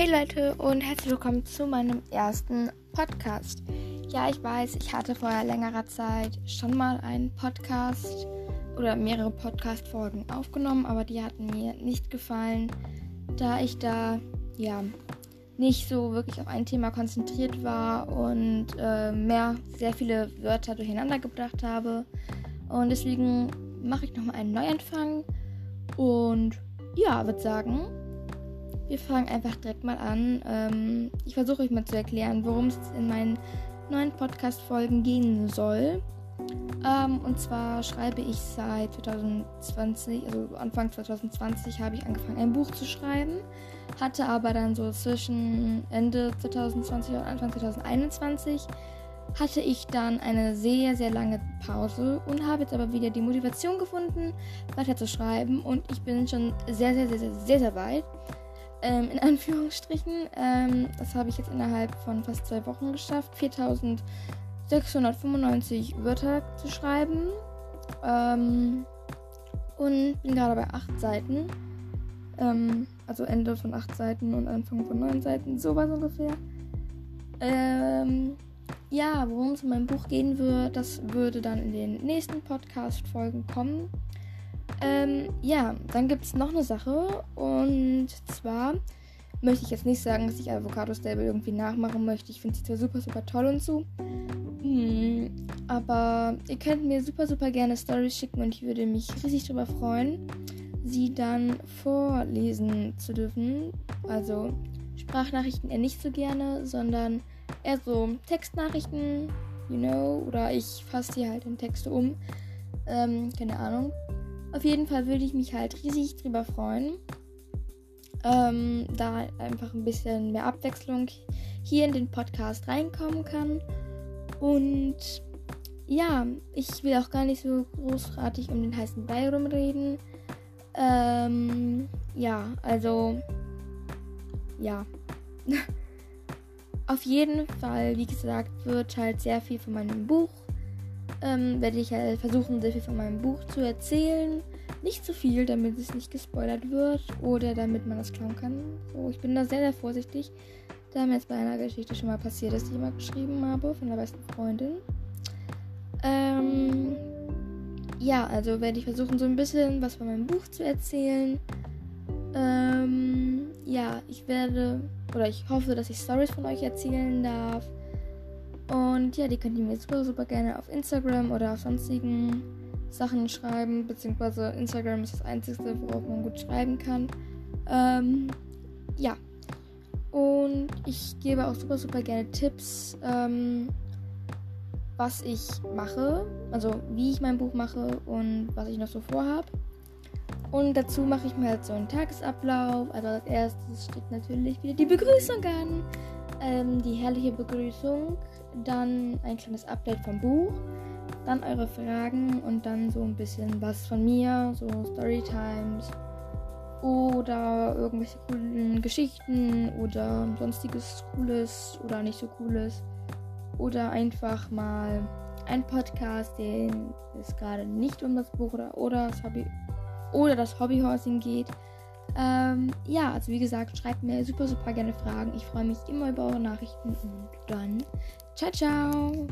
Hey Leute und herzlich willkommen zu meinem ersten Podcast. Ja, ich weiß, ich hatte vor längerer Zeit schon mal einen Podcast oder mehrere Podcast-Folgen aufgenommen, aber die hatten mir nicht gefallen, da ich da ja nicht so wirklich auf ein Thema konzentriert war und äh, mehr sehr viele Wörter durcheinander gebracht habe. Und deswegen mache ich nochmal einen Neuanfang und ja, würde sagen, wir fangen einfach direkt mal an. Ähm, ich versuche euch mal zu erklären, worum es in meinen neuen Podcast-Folgen gehen soll. Ähm, und zwar schreibe ich seit 2020, also Anfang 2020 habe ich angefangen, ein Buch zu schreiben. Hatte aber dann so zwischen Ende 2020 und Anfang 2021 hatte ich dann eine sehr, sehr lange Pause und habe jetzt aber wieder die Motivation gefunden, weiter zu schreiben. Und ich bin schon sehr, sehr, sehr, sehr, sehr, sehr weit ähm, in Anführungsstrichen. Ähm, das habe ich jetzt innerhalb von fast zwei Wochen geschafft, 4695 Wörter zu schreiben. Ähm, und bin gerade bei acht Seiten. Ähm, also Ende von acht Seiten und Anfang von neun Seiten, sowas ungefähr. Ähm, ja, worum es in meinem Buch gehen wird, das würde dann in den nächsten Podcast-Folgen kommen. Ähm, ja, dann gibt es noch eine Sache. Und zwar möchte ich jetzt nicht sagen, dass ich Avocado Stable irgendwie nachmachen möchte. Ich finde sie zwar super, super toll und so. Hm, aber ihr könnt mir super, super gerne Stories schicken und ich würde mich riesig darüber freuen, sie dann vorlesen zu dürfen. Also Sprachnachrichten eher nicht so gerne, sondern eher so Textnachrichten, you know, oder ich fasse sie halt in Texte um. Ähm, keine Ahnung. Auf jeden Fall würde ich mich halt riesig drüber freuen. Ähm, da einfach ein bisschen mehr Abwechslung hier in den Podcast reinkommen kann. Und ja, ich will auch gar nicht so großartig um den heißen Brei rumreden. Ähm, ja, also ja. Auf jeden Fall, wie gesagt, wird halt sehr viel von meinem Buch ähm, werde ich halt versuchen, sehr viel von meinem Buch zu erzählen. Nicht zu viel, damit es nicht gespoilert wird oder damit man das klauen kann. So, ich bin da sehr, sehr vorsichtig. Da mir jetzt bei einer Geschichte schon mal passiert ist, die ich mal geschrieben habe von der besten Freundin. Ähm, ja, also werde ich versuchen, so ein bisschen was von meinem Buch zu erzählen. Ähm, ja, ich werde, oder ich hoffe, dass ich Stories von euch erzählen darf. Und ja, die könnt ihr mir super, super gerne auf Instagram oder auf sonstigen Sachen schreiben. Beziehungsweise Instagram ist das einzige, worauf man gut schreiben kann. Ähm, ja. Und ich gebe auch super, super gerne Tipps, ähm, was ich mache. Also wie ich mein Buch mache und was ich noch so vorhabe. Und dazu mache ich mir halt so einen Tagesablauf. Also als erstes steht natürlich wieder die Begrüßung an. Ähm, die herrliche Begrüßung dann ein kleines Update vom Buch, dann eure Fragen und dann so ein bisschen was von mir, so Storytimes oder irgendwelche coolen Geschichten oder sonstiges Cooles oder nicht so Cooles oder einfach mal ein Podcast, den es gerade nicht um das Buch oder, oder das Hobby oder das Hobbyhorsing geht. Ähm, ja, also wie gesagt, schreibt mir super, super gerne Fragen. Ich freue mich immer über eure Nachrichten und dann ciao, ciao.